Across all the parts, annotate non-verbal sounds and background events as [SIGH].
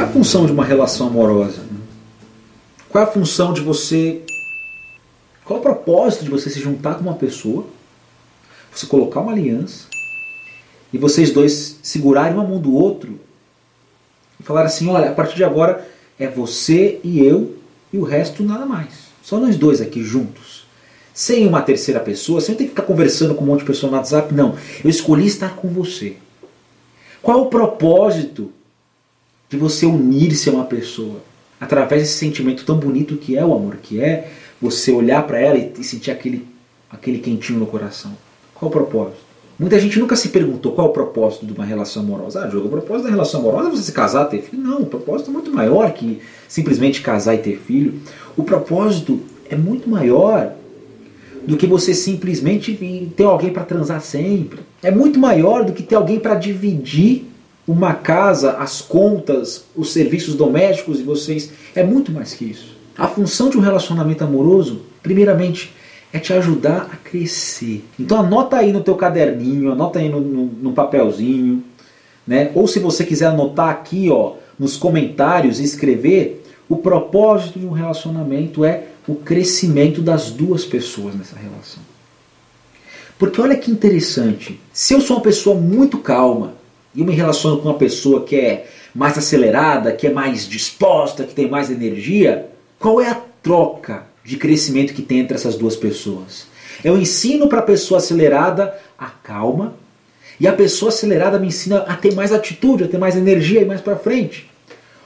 Qual é a função de uma relação amorosa? Qual é a função de você. Qual é o propósito de você se juntar com uma pessoa, você colocar uma aliança e vocês dois segurarem uma mão do outro e falar assim: olha, a partir de agora é você e eu e o resto nada mais. Só nós dois aqui juntos. Sem uma terceira pessoa, sem ter que ficar conversando com um monte de pessoa no WhatsApp, não. Eu escolhi estar com você. Qual é o propósito de você unir-se a uma pessoa através desse sentimento tão bonito que é o amor, que é você olhar para ela e sentir aquele, aquele quentinho no coração. Qual o propósito? Muita gente nunca se perguntou qual é o propósito de uma relação amorosa. Ah, Diogo, o propósito da relação amorosa é você se casar, ter filho. Não, o propósito é muito maior que simplesmente casar e ter filho. O propósito é muito maior do que você simplesmente ter alguém para transar sempre. É muito maior do que ter alguém para dividir uma casa, as contas, os serviços domésticos de vocês. É muito mais que isso. A função de um relacionamento amoroso, primeiramente, é te ajudar a crescer. Então anota aí no teu caderninho, anota aí no, papelzinho, né? Ou se você quiser anotar aqui, ó, nos comentários e escrever, o propósito de um relacionamento é o crescimento das duas pessoas nessa relação. Porque olha que interessante, se eu sou uma pessoa muito calma, e me relaciono com uma pessoa que é mais acelerada, que é mais disposta, que tem mais energia, qual é a troca de crescimento que tem entre essas duas pessoas? Eu ensino para a pessoa acelerada a calma, e a pessoa acelerada me ensina a ter mais atitude, a ter mais energia e mais para frente.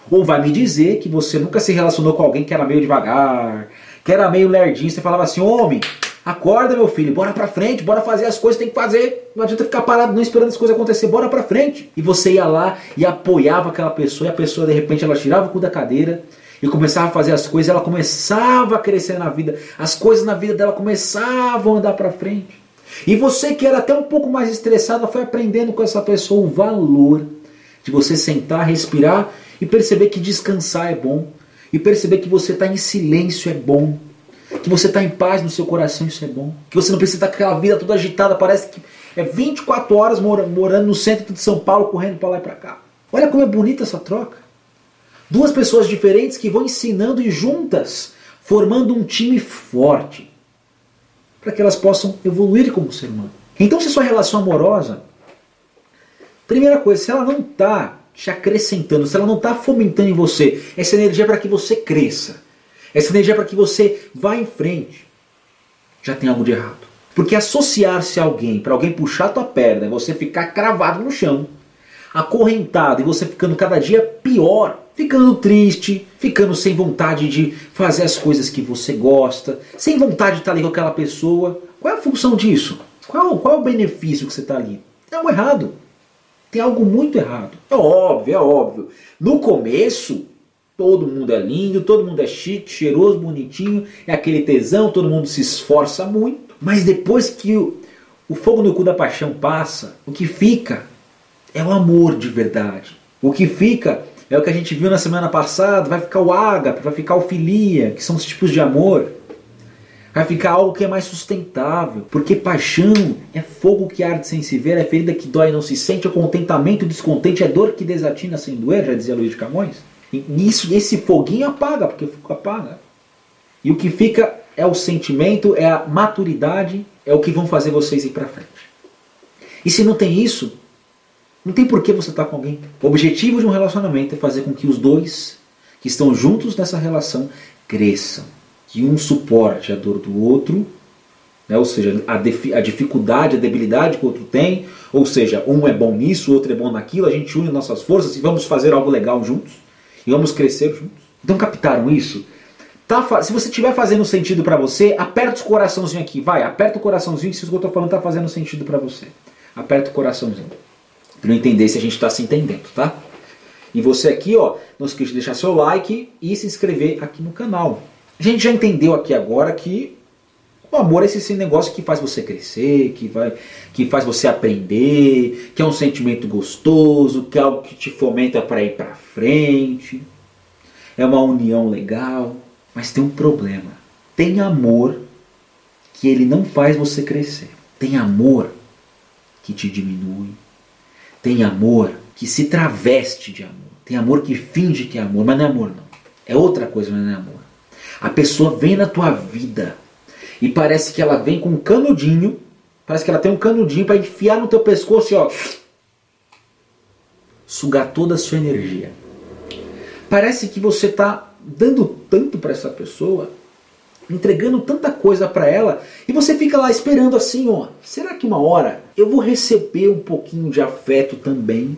Ou vai me dizer que você nunca se relacionou com alguém que era meio devagar, que era meio lerdinho, você falava assim, homem, Acorda, meu filho, bora pra frente, bora fazer as coisas tem que fazer. Não adianta ficar parado não esperando as coisas acontecer, bora pra frente. E você ia lá e apoiava aquela pessoa, e a pessoa de repente ela tirava o cu da cadeira e começava a fazer as coisas, ela começava a crescer na vida, as coisas na vida dela começavam a andar pra frente. E você que era até um pouco mais estressado, foi aprendendo com essa pessoa o valor de você sentar, respirar e perceber que descansar é bom. E perceber que você está em silêncio é bom que você está em paz no seu coração, isso é bom. Que você não precisa estar com aquela vida toda agitada, parece que é 24 horas morando no centro de São Paulo, correndo para lá e para cá. Olha como é bonita essa troca. Duas pessoas diferentes que vão ensinando e juntas, formando um time forte, para que elas possam evoluir como ser humano. Então, se sua relação amorosa, primeira coisa, se ela não está te acrescentando, se ela não está fomentando em você essa energia para que você cresça, essa energia é para que você vá em frente. Já tem algo de errado. Porque associar-se a alguém, para alguém puxar tua perna, e você ficar cravado no chão, acorrentado e você ficando cada dia pior, ficando triste, ficando sem vontade de fazer as coisas que você gosta, sem vontade de estar ali com aquela pessoa. Qual é a função disso? Qual, qual é o benefício que você está ali? Tem algo errado. Tem algo muito errado. É óbvio, é óbvio. No começo, Todo mundo é lindo, todo mundo é chique, cheiroso, bonitinho, é aquele tesão, todo mundo se esforça muito. Mas depois que o, o fogo no cu da paixão passa, o que fica é o amor de verdade. O que fica é o que a gente viu na semana passada, vai ficar o ágape, vai ficar o filia, que são os tipos de amor. Vai ficar algo que é mais sustentável. Porque paixão é fogo que arde sem se ver, é ferida que dói e não se sente, é contentamento, descontente, é dor que desatina sem doer, já dizia Luiz de Camões. Isso, esse foguinho apaga, porque apaga. E o que fica é o sentimento, é a maturidade, é o que vão fazer vocês ir para frente. E se não tem isso, não tem por que você estar tá com alguém. O objetivo de um relacionamento é fazer com que os dois que estão juntos nessa relação cresçam. Que um suporte a dor do outro, né? ou seja, a, a dificuldade, a debilidade que o outro tem, ou seja, um é bom nisso, o outro é bom naquilo, a gente une nossas forças e vamos fazer algo legal juntos e vamos crescer juntos. Então captaram isso? Tá, se você estiver fazendo sentido para você, aperta o coraçãozinho aqui, vai, aperta o coraçãozinho se o que eu estou falando está fazendo sentido para você. Aperta o coraçãozinho. Para não entender se a gente está se entendendo, tá? E você aqui, ó, não esqueça de deixar seu like e se inscrever aqui no canal. A gente já entendeu aqui agora que o amor é esse negócio que faz você crescer, que, vai, que faz você aprender, que é um sentimento gostoso, que é algo que te fomenta para ir para frente. É uma união legal. Mas tem um problema. Tem amor que ele não faz você crescer. Tem amor que te diminui. Tem amor que se traveste de amor. Tem amor que finge que é amor, mas não é amor não. É outra coisa, mas não é amor. A pessoa vem na tua vida e parece que ela vem com um canudinho, parece que ela tem um canudinho para enfiar no teu pescoço e ó, sugar toda a sua energia. Parece que você está dando tanto para essa pessoa, entregando tanta coisa para ela, e você fica lá esperando assim, ó, será que uma hora eu vou receber um pouquinho de afeto também?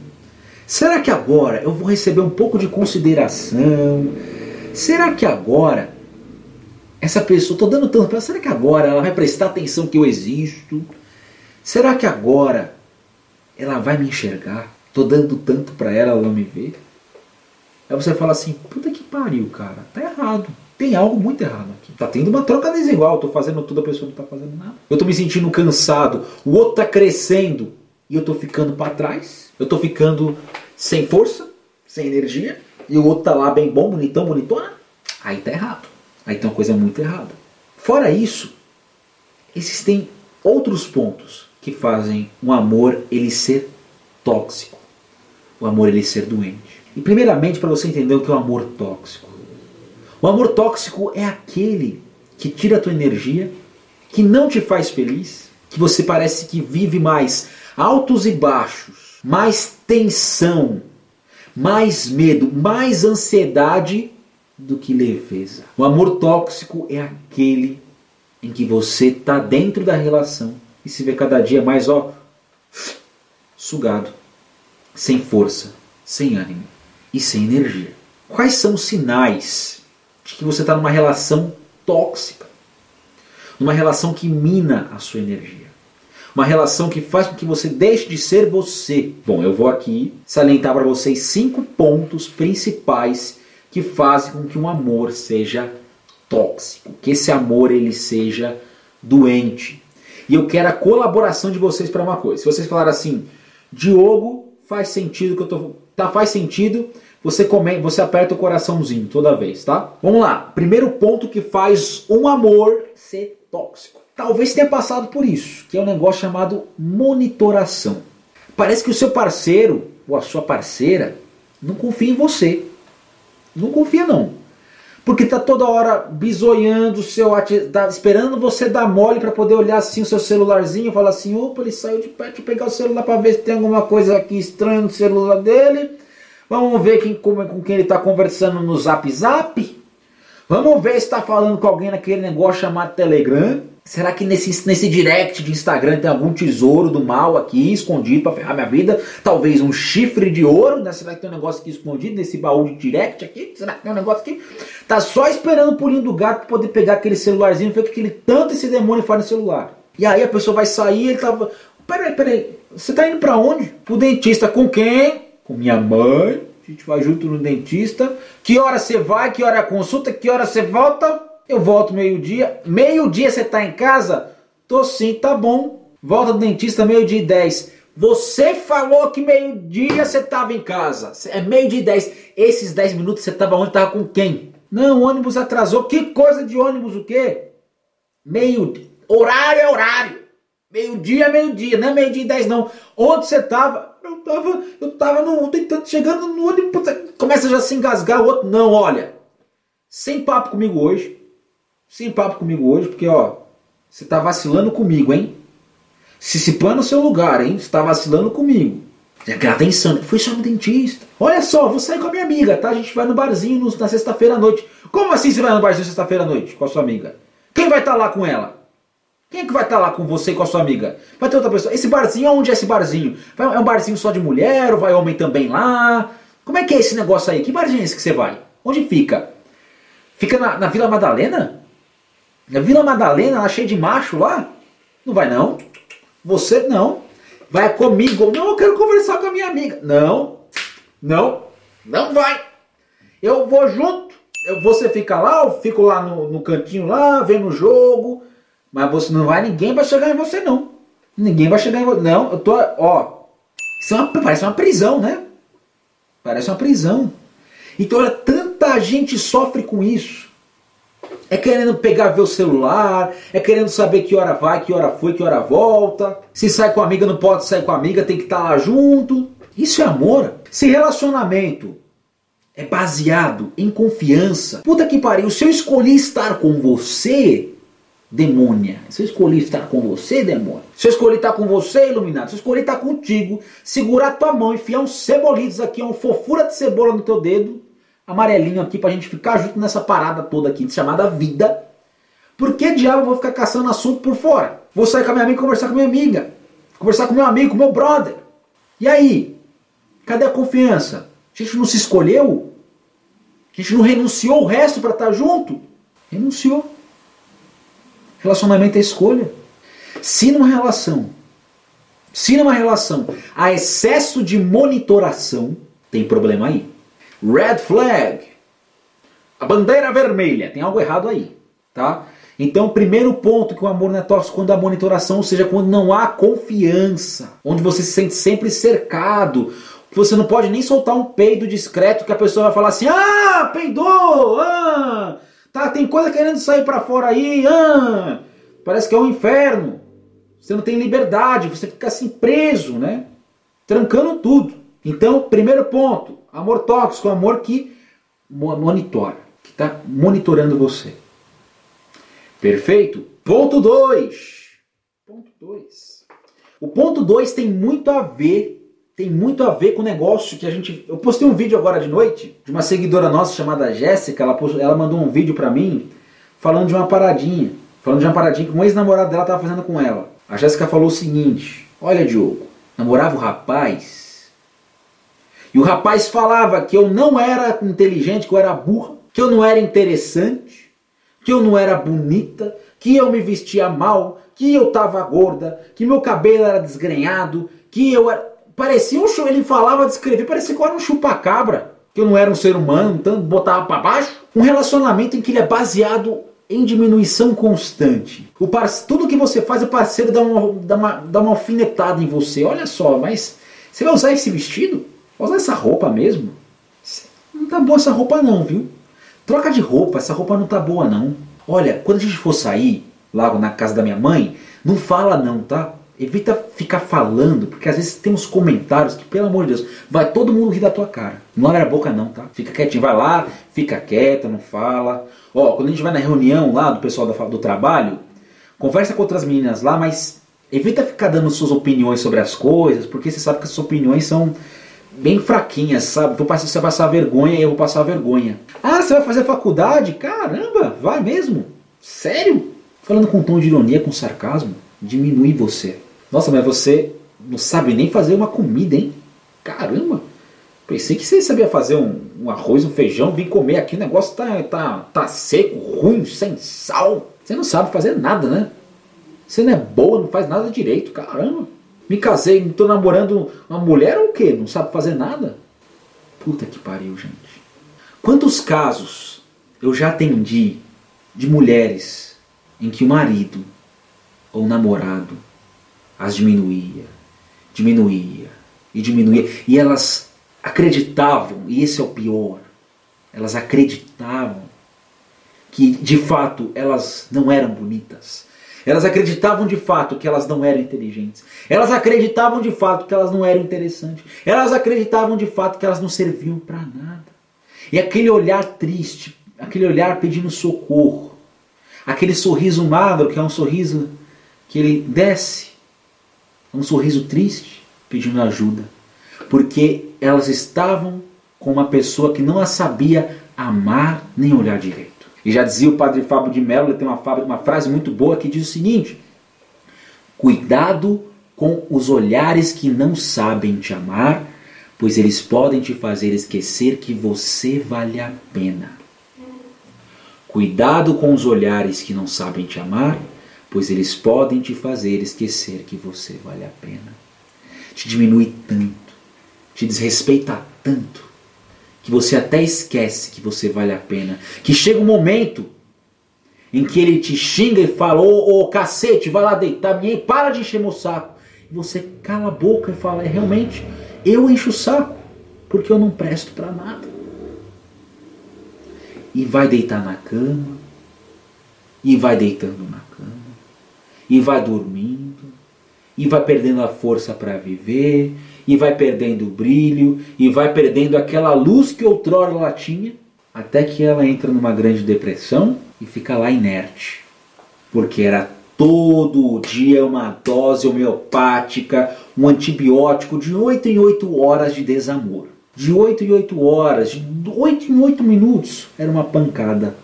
Será que agora eu vou receber um pouco de consideração? Será que agora essa pessoa, estou dando tanto para ela, será que agora ela vai prestar atenção que eu existo? Será que agora ela vai me enxergar? Estou dando tanto para ela, ela não me vê? Aí você fala assim, puta que pariu, cara, tá errado. Tem algo muito errado aqui. Tá tendo uma troca desigual, eu tô fazendo tudo, a pessoa não tá fazendo nada. Eu tô me sentindo cansado, o outro tá crescendo e eu tô ficando para trás. Eu tô ficando sem força, sem energia, e o outro tá lá bem bom, bonitão, bonitona. Aí tá errado. Aí tem uma coisa muito errada. Fora isso, existem outros pontos que fazem um amor ele ser tóxico. O amor ele ser doente. E primeiramente, para você entender o que é o amor tóxico. O amor tóxico é aquele que tira a tua energia, que não te faz feliz, que você parece que vive mais altos e baixos, mais tensão, mais medo, mais ansiedade do que leveza. O amor tóxico é aquele em que você está dentro da relação e se vê cada dia mais ó sugado, sem força, sem ânimo e sem energia. Quais são os sinais de que você está numa relação tóxica? Numa relação que mina a sua energia. Uma relação que faz com que você deixe de ser você. Bom, eu vou aqui salientar para vocês cinco pontos principais que fazem com que um amor seja tóxico, que esse amor ele seja doente. E eu quero a colaboração de vocês para uma coisa. Se vocês falarem assim, Diogo, faz sentido que eu tô, tá faz sentido, você come, você aperta o coraçãozinho toda vez, tá? Vamos lá. Primeiro ponto que faz um amor ser tóxico. Talvez tenha passado por isso, que é um negócio chamado monitoração. Parece que o seu parceiro ou a sua parceira não confia em você. Não confia não. Porque tá toda hora bisoiando o seu tá esperando você dar mole para poder olhar assim o seu celularzinho e falar assim: "Opa, ele saiu de perto, deixa eu pegar o celular para ver se tem alguma coisa aqui estranha no celular dele". Vamos ver quem, com, com quem ele está conversando no Zap Zap. Vamos ver se está falando com alguém naquele negócio chamado Telegram. Será que nesse, nesse direct de Instagram tem algum tesouro do mal aqui escondido para ferrar minha vida? Talvez um chifre de ouro? Né? Será que tem um negócio aqui escondido nesse baú de direct aqui? Será que tem um negócio aqui? Tá só esperando o pulinho do gato poder pegar aquele celularzinho e ver o que ele tanto esse demônio faz no celular. E aí a pessoa vai sair ele tava. Peraí, peraí. Você tá indo para onde? Pro dentista com quem? Com minha mãe. A gente vai junto no dentista. Que hora você vai? Que hora é a consulta? Que hora você volta? Eu volto meio-dia. Meio-dia você tá em casa? Tô sim, tá bom. Volta do dentista meio-dia e 10. Você falou que meio-dia você tava em casa. É meio-dia e 10. Esses 10 minutos você tava onde? Tava com quem? Não, o ônibus atrasou. Que coisa de ônibus o quê? Meio. Horário é horário. Meio-dia é meio-dia, não é meio-dia e 10 não. Onde você tava? Eu tava, eu tava no, tentando, chegando no ônibus. Começa já a se engasgar o outro. Não, olha. Sem papo comigo hoje sem papo comigo hoje, porque ó, você tá vacilando comigo, hein? Se se põe no seu lugar, hein? Você tá vacilando comigo. Já atenção, foi só no dentista. Olha só, vou sair com a minha amiga, tá? A gente vai no barzinho no, na sexta-feira à noite. Como assim você vai no barzinho sexta-feira à noite com a sua amiga? Quem vai estar tá lá com ela? Quem é que vai estar tá lá com você e com a sua amiga? Vai ter outra pessoa. Esse barzinho, onde é esse barzinho? Vai, é um barzinho só de mulher ou vai homem também lá? Como é que é esse negócio aí? Que barzinho é esse que você vai? Onde fica? Fica na, na Vila Madalena? Na Vila Madalena, ela cheia de macho lá? Não vai não. Você não. Vai comigo. Não, eu quero conversar com a minha amiga. Não. Não. Não vai. Eu vou junto. Você fica lá, eu fico lá no, no cantinho lá, vendo o jogo. Mas você não vai, ninguém vai chegar em você não. Ninguém vai chegar em você. Não, eu tô, ó. Isso é uma, parece uma prisão, né? Parece uma prisão. Então, olha, tanta gente sofre com isso é querendo pegar ver o celular, é querendo saber que hora vai, que hora foi, que hora volta. Se sai com a amiga, não pode sair com a amiga, tem que estar tá lá junto. Isso é amor. Se relacionamento é baseado em confiança. Puta que pariu, se eu escolhi estar com você, demônia. Se eu escolhi estar com você, demônio. Se eu escolhi estar com você, iluminado. Se eu escolhi estar contigo, segurar tua mão, enfiar uns cebolitos aqui, uma fofura de cebola no teu dedo, amarelinho aqui pra gente ficar junto nessa parada toda aqui, chamada vida. Por que diabo eu vou ficar caçando assunto por fora? Vou sair com a minha amiga e conversar com minha amiga. Conversar com meu amigo, com meu brother. E aí? Cadê a confiança? A gente não se escolheu? A gente não renunciou o resto para estar junto? Renunciou. Relacionamento é escolha. Se numa relação, se numa relação há excesso de monitoração, tem problema aí. Red flag. A bandeira vermelha. Tem algo errado aí. Tá? Então, primeiro ponto que o amor não é tóxico quando há monitoração, ou seja, quando não há confiança, onde você se sente sempre cercado, você não pode nem soltar um peido discreto que a pessoa vai falar assim: "Ah, peidou! Ah, tá, tem coisa querendo sair para fora aí, ah, parece que é um inferno". Você não tem liberdade, você fica assim preso, né? Trancando tudo. Então, primeiro ponto, amor tóxico, amor que monitora, que está monitorando você. Perfeito? Ponto 2. Ponto 2. O ponto 2 tem muito a ver, tem muito a ver com o negócio que a gente. Eu postei um vídeo agora de noite de uma seguidora nossa chamada Jéssica. Ela, ela mandou um vídeo pra mim falando de uma paradinha. Falando de uma paradinha que um ex-namorado dela tava fazendo com ela. A Jéssica falou o seguinte: Olha, Diogo, namorava o rapaz. E o rapaz falava que eu não era inteligente, que eu era burra, que eu não era interessante que eu não era bonita, que eu me vestia mal, que eu tava gorda, que meu cabelo era desgrenhado, que eu era. Parecia um ele falava, descrevia, parecia que eu era um chupacabra, que eu não era um ser humano, tanto botava para baixo. Um relacionamento em que ele é baseado em diminuição constante. O par... Tudo que você faz, o parceiro dá uma, dá, uma, dá uma alfinetada em você. Olha só, mas você vai usar esse vestido? Vai usar essa roupa mesmo? Não tá boa essa roupa não, viu? Troca de roupa, essa roupa não tá boa não. Olha, quando a gente for sair, lá na casa da minha mãe, não fala não, tá? Evita ficar falando, porque às vezes tem uns comentários que, pelo amor de Deus, vai todo mundo rir da tua cara. Não abre a boca não, tá? Fica quietinho, vai lá, fica quieta, não fala. Ó, quando a gente vai na reunião lá do pessoal do trabalho, conversa com outras meninas lá, mas evita ficar dando suas opiniões sobre as coisas, porque você sabe que as suas opiniões são bem fraquinhas, sabe? Vou passar, você vai passar vergonha e eu vou passar vergonha. Ah, você vai fazer faculdade? Caramba, vai mesmo? Sério? Falando com um tom de ironia, com sarcasmo, diminui você. Nossa, mas você não sabe nem fazer uma comida, hein? Caramba! Pensei que você sabia fazer um, um arroz, um feijão, vim comer aqui, o negócio tá, tá, tá seco, ruim, sem sal. Você não sabe fazer nada, né? Você não é boa, não faz nada direito, caramba. Me casei, estou namorando uma mulher ou o quê? Não sabe fazer nada? Puta que pariu, gente. Quantos casos eu já atendi de mulheres em que o marido ou o namorado as diminuía, diminuía e diminuía, e elas acreditavam, e esse é o pior, elas acreditavam que de fato elas não eram bonitas, elas acreditavam de fato que elas não eram inteligentes. Elas acreditavam de fato que elas não eram interessantes. Elas acreditavam de fato que elas não serviam para nada. E aquele olhar triste, aquele olhar pedindo socorro, aquele sorriso magro, que é um sorriso que ele desce, um sorriso triste, pedindo ajuda. Porque elas estavam com uma pessoa que não a sabia amar nem olhar direito. E já dizia o padre Fábio de Mello, ele tem uma, uma frase muito boa que diz o seguinte: Cuidado com os olhares que não sabem te amar, pois eles podem te fazer esquecer que você vale a pena. Cuidado com os olhares que não sabem te amar, pois eles podem te fazer esquecer que você vale a pena. Te diminui tanto, te desrespeita tanto, que você até esquece que você vale a pena. Que chega um momento em que ele te xinga e fala: Ô, cacete, vai lá deitar, e para de encher meu saco. E você cala a boca e fala: É realmente, eu encho o saco, porque eu não presto para nada. E vai deitar na cama, e vai deitando na cama, e vai dormindo, e vai perdendo a força para viver, e vai perdendo o brilho e vai perdendo aquela luz que outrora ela tinha, até que ela entra numa grande depressão e fica lá inerte, porque era todo dia uma dose homeopática, um antibiótico de 8 em 8 horas de desamor. De 8 em 8 horas, de 8 em 8 minutos, era uma pancada.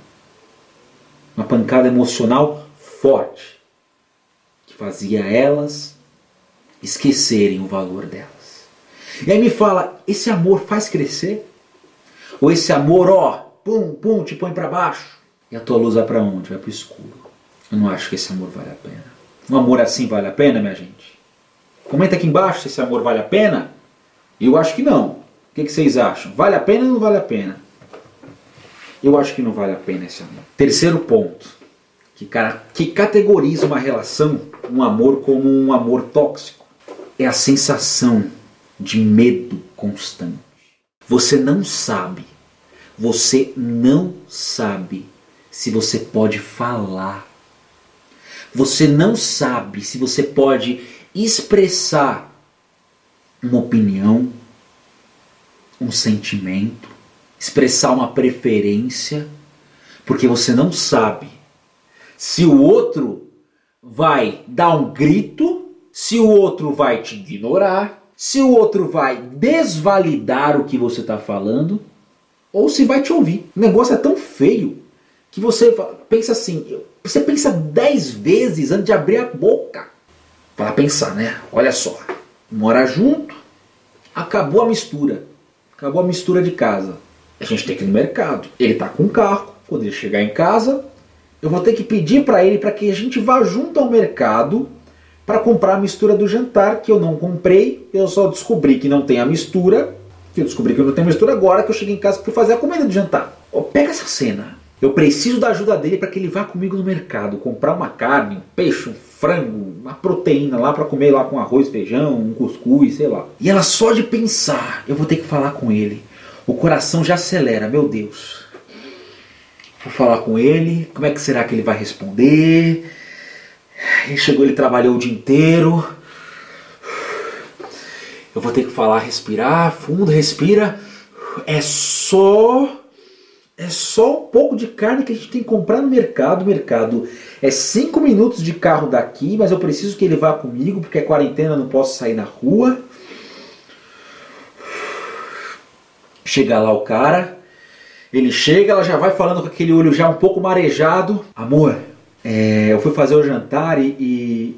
Uma pancada emocional forte, que fazia elas esquecerem o valor delas. E aí me fala, esse amor faz crescer? Ou esse amor, ó, pum, pum, te põe para baixo? E a tua luz vai para onde? Vai para o escuro. Eu não acho que esse amor vale a pena. Um amor assim vale a pena, minha gente? Comenta aqui embaixo se esse amor vale a pena. Eu acho que não. O que, que vocês acham? Vale a pena ou não vale a pena? Eu acho que não vale a pena esse amor. Terceiro ponto, que, cara, que categoriza uma relação, um amor como um amor tóxico, é a sensação de medo constante. Você não sabe, você não sabe se você pode falar. Você não sabe se você pode expressar uma opinião, um sentimento, expressar uma preferência, porque você não sabe. Se o outro vai dar um grito, se o outro vai te ignorar, se o outro vai desvalidar o que você está falando, ou se vai te ouvir. O negócio é tão feio que você pensa assim, você pensa dez vezes antes de abrir a boca. Para pensar, né? Olha só, mora junto, acabou a mistura, acabou a mistura de casa. A gente tem que ir no mercado. Ele tá com o carro. Quando ele chegar em casa, eu vou ter que pedir para ele para que a gente vá junto ao mercado para comprar a mistura do jantar que eu não comprei. Eu só descobri que não tem a mistura. Eu descobri que não tem mistura agora que eu cheguei em casa para fazer a comida do jantar. Oh, pega essa cena. Eu preciso da ajuda dele para que ele vá comigo no mercado comprar uma carne, um peixe, um frango, uma proteína lá para comer lá com arroz, feijão, um cuscuz, sei lá. E ela só de pensar, eu vou ter que falar com ele. O coração já acelera, meu Deus. Vou falar com ele, como é que será que ele vai responder? Ele chegou, ele trabalhou o dia inteiro. Eu vou ter que falar, respirar fundo, respira. É só é só um pouco de carne que a gente tem que comprar no mercado. O mercado é 5 minutos de carro daqui, mas eu preciso que ele vá comigo porque é quarentena, não posso sair na rua. Chega lá o cara, ele chega, ela já vai falando com aquele olho já um pouco marejado. Amor, é, eu fui fazer o jantar e,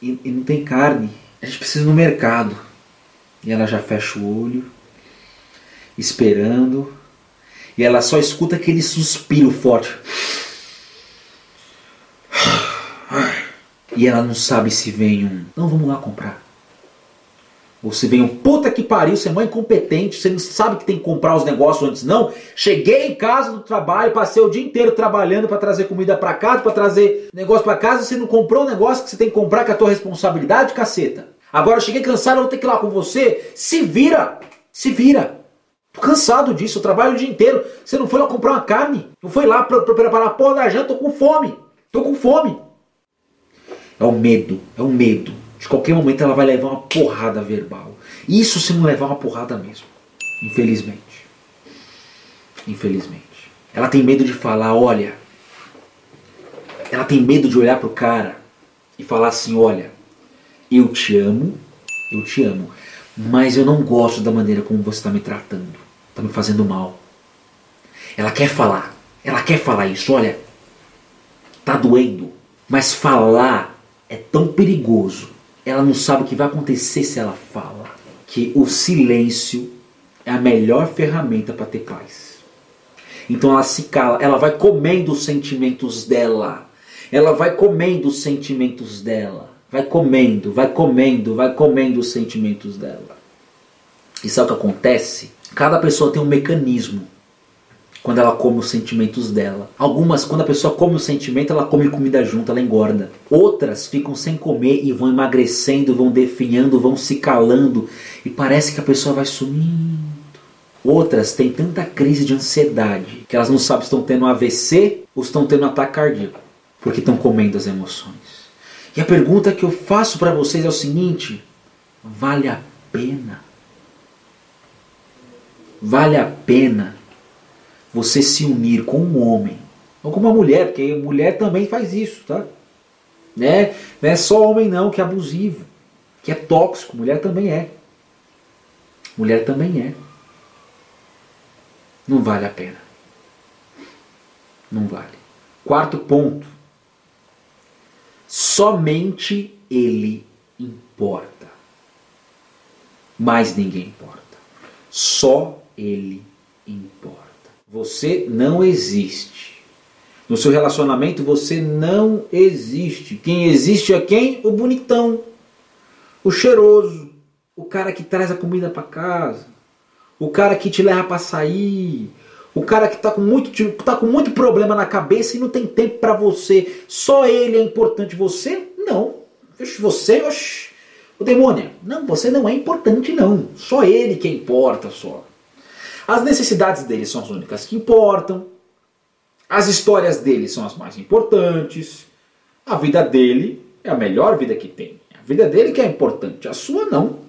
e, e não tem carne. A gente precisa ir no mercado. E ela já fecha o olho, esperando e ela só escuta aquele suspiro forte. [SIGHS] E ela não sabe se vem um. Não, vamos lá comprar. Se vem um puta que pariu, você é mãe incompetente, você não sabe que tem que comprar os negócios antes, não. Cheguei em casa do trabalho, passei o dia inteiro trabalhando para trazer comida para casa, para trazer negócio para casa, você não comprou o negócio que você tem que comprar com a tua responsabilidade, caceta. Agora eu cheguei cansado, eu vou ter que ir lá com você. Se vira! Se vira! Tô cansado disso, eu trabalho o dia inteiro. Você não foi lá comprar uma carne? Não foi lá para preparar a porra da janta? Tô com fome. Tô com fome. É o medo, é o medo. De qualquer momento ela vai levar uma porrada verbal. Isso se não levar uma porrada mesmo. Infelizmente. Infelizmente. Ela tem medo de falar, olha. Ela tem medo de olhar pro cara e falar assim, olha, eu te amo, eu te amo mas eu não gosto da maneira como você está me tratando, está me fazendo mal. Ela quer falar, ela quer falar isso, olha, tá doendo, mas falar é tão perigoso. Ela não sabe o que vai acontecer se ela fala. Que o silêncio é a melhor ferramenta para ter paz. Então ela se cala, ela vai comendo os sentimentos dela. Ela vai comendo os sentimentos dela vai comendo, vai comendo, vai comendo os sentimentos dela. E sabe o que acontece? Cada pessoa tem um mecanismo quando ela come os sentimentos dela. Algumas, quando a pessoa come o sentimento, ela come comida junto, ela engorda. Outras ficam sem comer e vão emagrecendo, vão definhando, vão se calando e parece que a pessoa vai sumindo. Outras têm tanta crise de ansiedade que elas não sabem se estão tendo AVC ou estão tendo ataque cardíaco, porque estão comendo as emoções. E a pergunta que eu faço para vocês é o seguinte: vale a pena. Vale a pena você se unir com um homem, ou com uma mulher, porque mulher também faz isso, tá? Né? Não é só homem não que é abusivo, que é tóxico, mulher também é. Mulher também é. Não vale a pena. Não vale. Quarto ponto. Somente ele importa. Mais ninguém importa. Só ele importa. Você não existe. No seu relacionamento você não existe. Quem existe é quem? O bonitão, o cheiroso, o cara que traz a comida para casa, o cara que te leva para sair, o cara que está com muito tá com muito problema na cabeça e não tem tempo para você. Só ele é importante. Você não. Você, oxi, o demônio. Não, você não é importante não. Só ele que importa só. As necessidades dele são as únicas que importam. As histórias dele são as mais importantes. A vida dele é a melhor vida que tem. A vida dele que é importante, a sua não.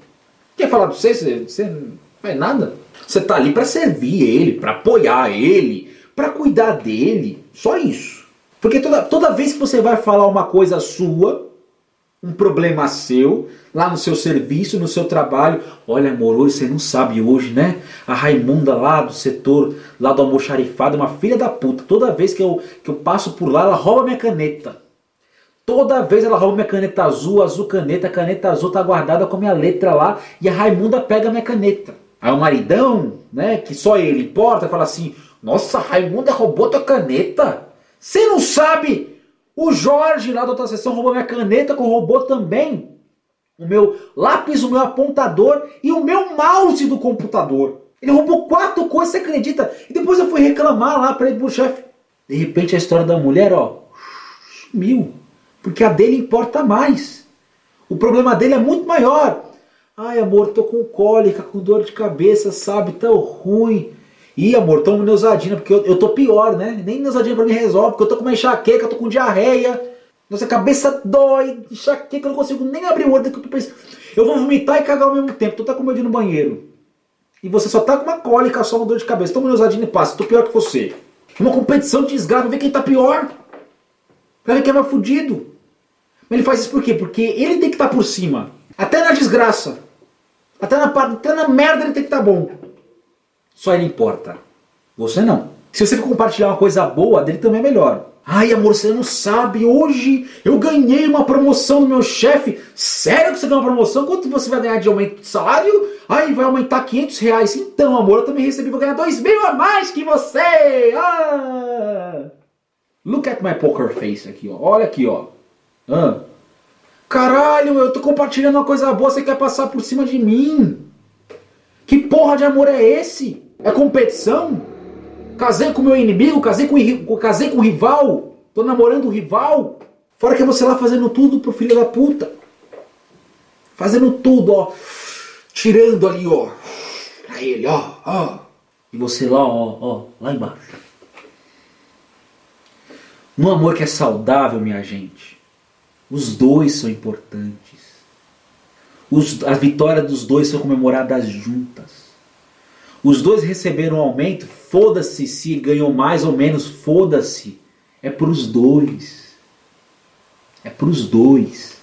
Quer falar de você? Você não faz nada. Você está ali para servir ele, para apoiar ele, para cuidar dele. Só isso. Porque toda, toda vez que você vai falar uma coisa sua, um problema seu, lá no seu serviço, no seu trabalho. Olha, amor, hoje você não sabe hoje, né? A Raimunda lá do setor, lá do almoxarifado, uma filha da puta. Toda vez que eu, que eu passo por lá, ela rouba minha caneta. Toda vez ela rouba minha caneta azul, azul caneta, caneta azul tá guardada com a minha letra lá e a Raimunda pega minha caneta. Aí o maridão, né, que só ele importa, fala assim: Nossa, Raimunda roubou tua caneta. Você não sabe o Jorge lá da outra sessão roubou minha caneta, que roubou também o meu lápis, o meu apontador e o meu mouse do computador. Ele roubou quatro coisas, você acredita? E depois eu fui reclamar lá para ele pro chefe. De repente a história da mulher, ó, sumiu. Porque a dele importa mais. O problema dele é muito maior. Ai, amor, tô com cólica, com dor de cabeça, sabe? Tão ruim. Ih, amor, toma Neusadina, porque eu, eu tô pior, né? Nem Neusadina pra mim resolve, porque eu tô com uma enxaqueca, eu tô com diarreia. Nossa cabeça dói, enxaqueca, eu não consigo nem abrir o olho eu vou vomitar e cagar ao mesmo tempo, tu tá com medo no banheiro. E você só tá com uma cólica, só uma dor de cabeça. Toma Neusadina e passa, tô pior que você. Uma competição de desgraça, ver quem tá pior. Pra ver quem é mais fudido. Mas ele faz isso por quê? Porque ele tem que estar tá por cima. Até na desgraça. Até na, até na merda ele tem que estar tá bom. Só ele importa. Você não. Se você compartilhar uma coisa boa, dele também é melhor. Ai, amor, você não sabe. Hoje eu ganhei uma promoção do meu chefe. Sério que você ganhou uma promoção? Quanto você vai ganhar de aumento de salário? Ai, vai aumentar 500 reais. Então, amor, eu também recebi. Vou ganhar 2 mil a mais que você. Ah! Look at my poker face aqui, ó. Olha aqui, ó. Ah. Caralho, eu tô compartilhando uma coisa boa. Você quer passar por cima de mim? Que porra de amor é esse? É competição? Casei com meu inimigo, casei com, casei com o rival, tô namorando o rival. Fora que você lá fazendo tudo pro filho da puta. Fazendo tudo, ó. Tirando ali, ó. Pra ele, ó, ó. E você lá, ó, ó, lá embaixo. No amor que é saudável, minha gente, os dois são importantes. Os, a vitória dos dois são comemoradas juntas. Os dois receberam um aumento, foda-se se ganhou mais ou menos, foda-se. É para os dois. É para os dois.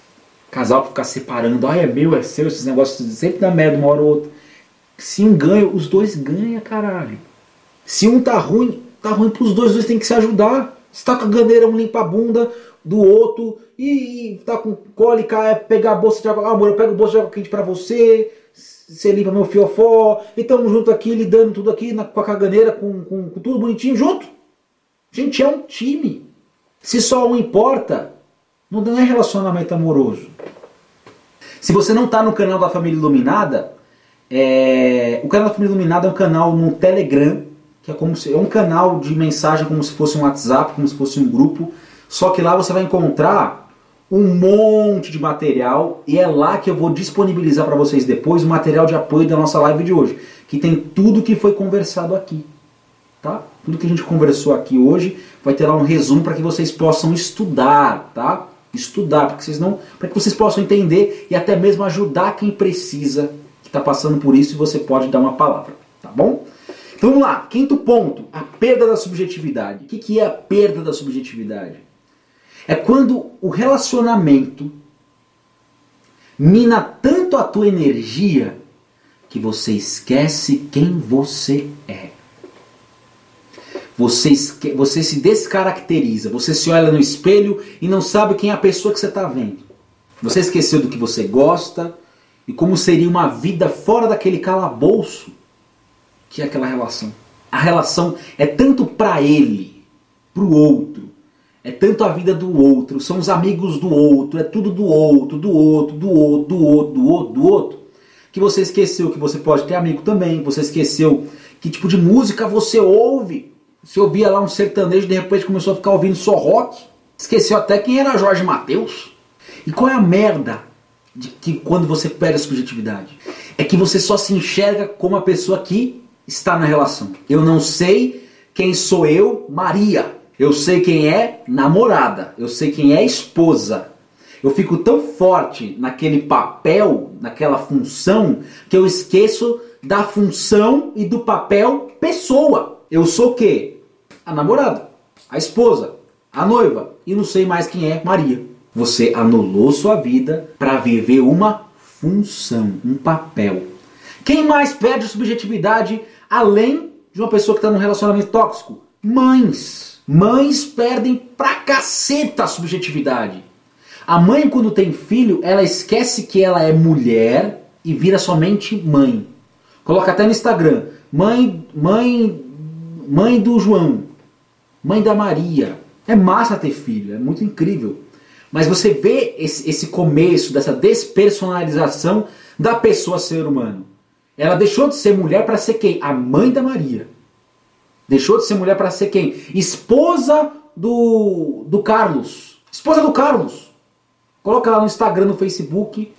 Casal que ficar separando, ai é meu, é seu, esses negócios sempre dá merda uma hora ou outra. Se um ganha, os dois ganham, caralho. Se um tá ruim, tá ruim pros dois, os dois tem que se ajudar. Se tá com a ganeira, um limpa a bunda do outro e, e tá com cólica, é pegar a bolsa de água, ah, amor, eu pego a bolsa de água quente pra você, você limpa meu fiofó, e estamos junto aqui, lidando tudo aqui na, com a caganeira, com, com, com tudo bonitinho junto. Gente, é um time. Se só um importa, não é relacionamento amoroso. Se você não está no canal da Família Iluminada, é... o canal da Família Iluminada é um canal no Telegram, que é como se... é um canal de mensagem como se fosse um WhatsApp, como se fosse um grupo, só que lá você vai encontrar um monte de material e é lá que eu vou disponibilizar para vocês depois o material de apoio da nossa live de hoje, que tem tudo que foi conversado aqui, tá? Tudo que a gente conversou aqui hoje vai ter lá um resumo para que vocês possam estudar, tá? Estudar, para que vocês não, para que vocês possam entender e até mesmo ajudar quem precisa que está passando por isso e você pode dar uma palavra, tá bom? Então vamos lá, quinto ponto, a perda da subjetividade. O que, que é a perda da subjetividade? É quando o relacionamento mina tanto a tua energia que você esquece quem você é. Você, esque... você se descaracteriza, você se olha no espelho e não sabe quem é a pessoa que você está vendo. Você esqueceu do que você gosta e como seria uma vida fora daquele calabouço que é aquela relação. A relação é tanto para ele, para o outro, é tanto a vida do outro, são os amigos do outro, é tudo do outro, do outro, do outro, do outro, do outro, do outro, que você esqueceu que você pode ter amigo também, você esqueceu que tipo de música você ouve. Você ouvia lá um sertanejo de repente começou a ficar ouvindo só rock. Esqueceu até quem era Jorge Mateus. E qual é a merda de que quando você perde a subjetividade? É que você só se enxerga como a pessoa que está na relação. Eu não sei quem sou eu, Maria. Eu sei quem é namorada. Eu sei quem é esposa. Eu fico tão forte naquele papel, naquela função, que eu esqueço da função e do papel pessoa. Eu sou o quê? A namorada, a esposa, a noiva e não sei mais quem é Maria. Você anulou sua vida para viver uma função, um papel. Quem mais perde subjetividade além de uma pessoa que está num relacionamento tóxico? Mães. Mães perdem pra caceta a subjetividade. A mãe, quando tem filho, ela esquece que ela é mulher e vira somente mãe. Coloca até no Instagram: mãe, mãe, mãe do João, mãe da Maria. É massa ter filho, é muito incrível. Mas você vê esse, esse começo dessa despersonalização da pessoa ser humano. Ela deixou de ser mulher para ser quem? A mãe da Maria. Deixou de ser mulher para ser quem? Esposa do, do Carlos. Esposa do Carlos. Coloca lá no Instagram, no Facebook.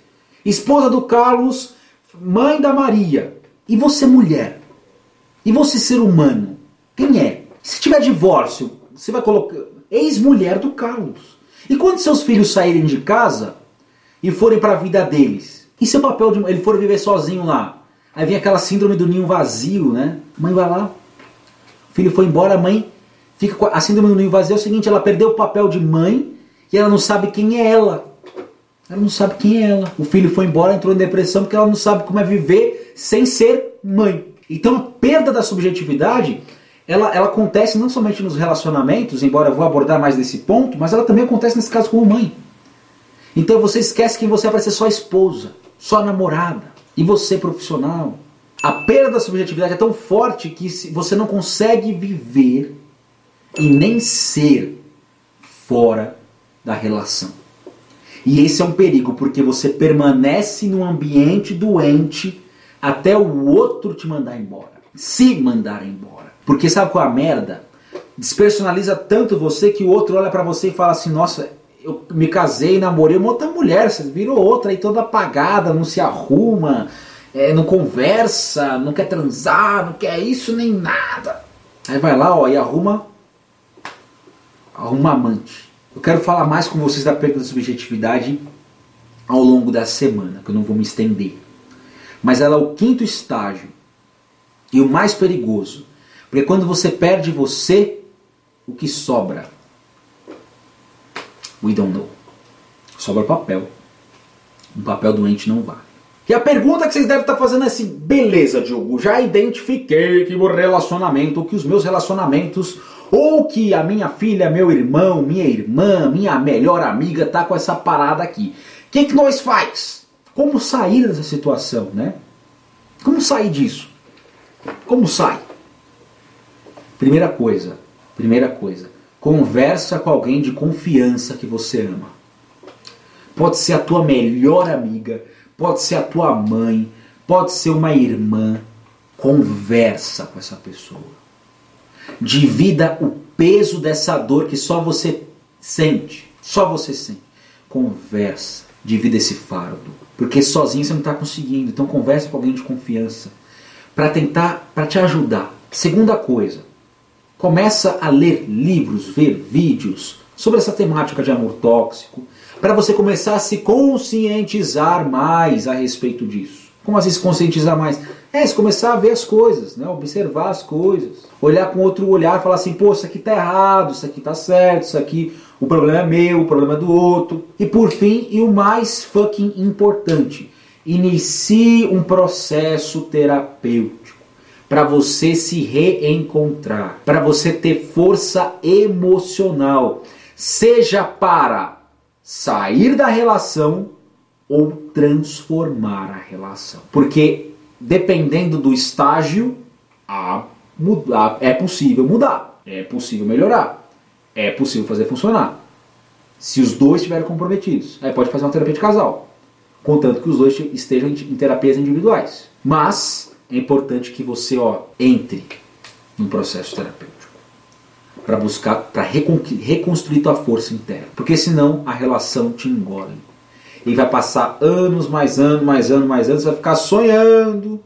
Esposa do Carlos, mãe da Maria. E você, mulher? E você, ser humano? Quem é? Se tiver divórcio, você vai colocar. Ex-mulher do Carlos. E quando seus filhos saírem de casa e forem para a vida deles? E seu papel de. Ele for viver sozinho lá? Aí vem aquela síndrome do ninho vazio, né? Mãe vai lá, o filho foi embora, a mãe fica com a síndrome do ninho vazio é o seguinte, ela perdeu o papel de mãe e ela não sabe quem é ela. Ela não sabe quem é ela. O filho foi embora, entrou em depressão porque ela não sabe como é viver sem ser mãe. Então a perda da subjetividade, ela, ela acontece não somente nos relacionamentos, embora eu vou abordar mais desse ponto, mas ela também acontece nesse caso como mãe. Então você esquece que você vai ser só esposa, só namorada. E você, profissional, a perda da subjetividade é tão forte que você não consegue viver e nem ser fora da relação. E esse é um perigo, porque você permanece num ambiente doente até o outro te mandar embora. Se mandar embora. Porque sabe qual é a merda? Despersonaliza tanto você que o outro olha para você e fala assim: Nossa, eu me casei, namorei uma outra mulher, você virou outra aí toda apagada, não se arruma, é, não conversa, não quer transar, não quer isso nem nada. Aí vai lá ó, e arruma, arruma amante. Eu quero falar mais com vocês da perda da subjetividade ao longo da semana, que eu não vou me estender. Mas ela é o quinto estágio e o mais perigoso. Porque quando você perde você, o que sobra We don't know. Sobra papel. Um papel doente não vale. E a pergunta que vocês devem estar fazendo é assim: beleza, Diogo, já identifiquei que o relacionamento, que os meus relacionamentos, ou que a minha filha, meu irmão, minha irmã, minha melhor amiga tá com essa parada aqui. O que, que nós faz? Como sair dessa situação, né? Como sair disso? Como sai? Primeira coisa, primeira coisa, Conversa com alguém de confiança que você ama. Pode ser a tua melhor amiga, pode ser a tua mãe, pode ser uma irmã. Conversa com essa pessoa. Divida o peso dessa dor que só você sente. Só você sente. Conversa. Divida esse fardo. Porque sozinho você não está conseguindo. Então conversa com alguém de confiança. Para tentar, para te ajudar. Segunda coisa Começa a ler livros, ver vídeos sobre essa temática de amor tóxico, para você começar a se conscientizar mais a respeito disso. Como assim se conscientizar mais? É, se começar a ver as coisas, né? observar as coisas. Olhar com outro olhar, falar assim, pô, isso aqui tá errado, isso aqui tá certo, isso aqui, o problema é meu, o problema é do outro. E por fim, e o mais fucking importante, inicie um processo terapêutico para você se reencontrar, para você ter força emocional, seja para sair da relação ou transformar a relação. Porque dependendo do estágio, a mudar, é possível mudar, é possível melhorar, é possível fazer funcionar. Se os dois estiverem comprometidos, aí pode fazer uma terapia de casal, contanto que os dois estejam em terapias individuais. Mas é importante que você ó, entre no processo terapêutico para buscar, para reconstruir tua força interna, porque senão a relação te engole e vai passar anos, mais anos, mais anos, mais anos, vai ficar sonhando.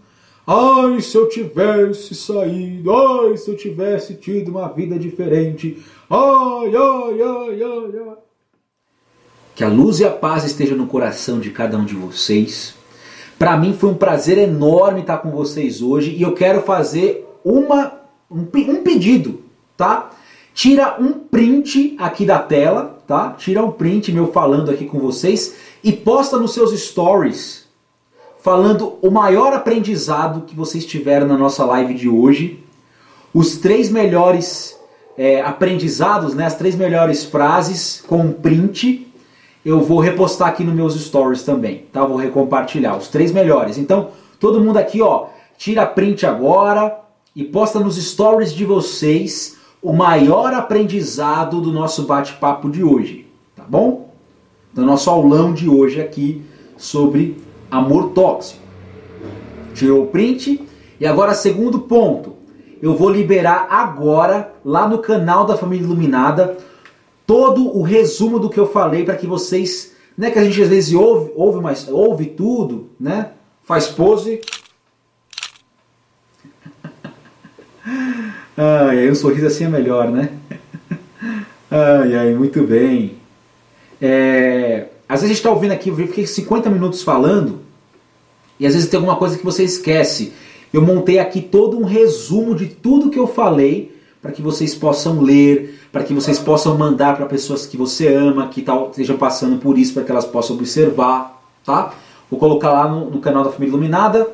Ai, se eu tivesse saído, ai, se eu tivesse tido uma vida diferente. Ai, ai, ai, ai, ai. Que a luz e a paz estejam no coração de cada um de vocês. Para mim foi um prazer enorme estar com vocês hoje e eu quero fazer uma, um, um pedido, tá? Tira um print aqui da tela, tá? Tira um print meu falando aqui com vocês e posta nos seus stories falando o maior aprendizado que vocês tiveram na nossa live de hoje, os três melhores é, aprendizados, né, as três melhores frases com um print. Eu vou repostar aqui nos meus stories também, tá? Vou recompartilhar os três melhores. Então, todo mundo aqui, ó, tira print agora e posta nos stories de vocês o maior aprendizado do nosso bate-papo de hoje, tá bom? do nosso aulão de hoje aqui sobre amor tóxico. Tirou o print e agora segundo ponto. Eu vou liberar agora lá no canal da Família Iluminada todo o resumo do que eu falei para que vocês, né, que a gente às vezes ouve, ouve, mas ouve tudo, né? Faz pose. [LAUGHS] ai, ai, um sorriso assim é melhor, né? ai, ai, muito bem. É, às vezes a gente está ouvindo aqui, eu fiquei 50 minutos falando, e às vezes tem alguma coisa que você esquece. Eu montei aqui todo um resumo de tudo que eu falei para que vocês possam ler, para que vocês possam mandar para pessoas que você ama, que tal, estejam passando por isso, para que elas possam observar, tá? Vou colocar lá no, no canal da Família Iluminada.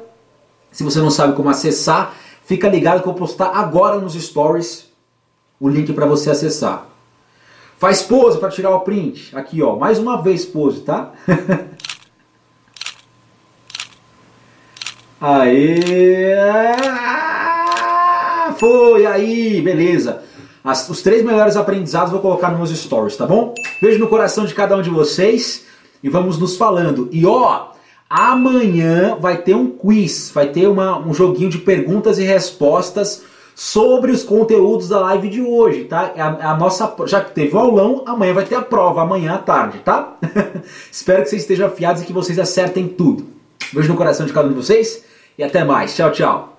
Se você não sabe como acessar, fica ligado que eu vou postar agora nos stories o link para você acessar. Faz pose para tirar o print. Aqui, ó. Mais uma vez pose, tá? [LAUGHS] Aê! Foi aí, beleza. As, os três melhores aprendizados vou colocar nos meus stories, tá bom? Beijo no coração de cada um de vocês e vamos nos falando. E ó, amanhã vai ter um quiz, vai ter uma, um joguinho de perguntas e respostas sobre os conteúdos da live de hoje, tá? É a, é a, nossa, já que teve o aulão, amanhã vai ter a prova, amanhã à tarde, tá? [LAUGHS] Espero que vocês estejam afiados e que vocês acertem tudo. Beijo no coração de cada um de vocês e até mais. Tchau, tchau.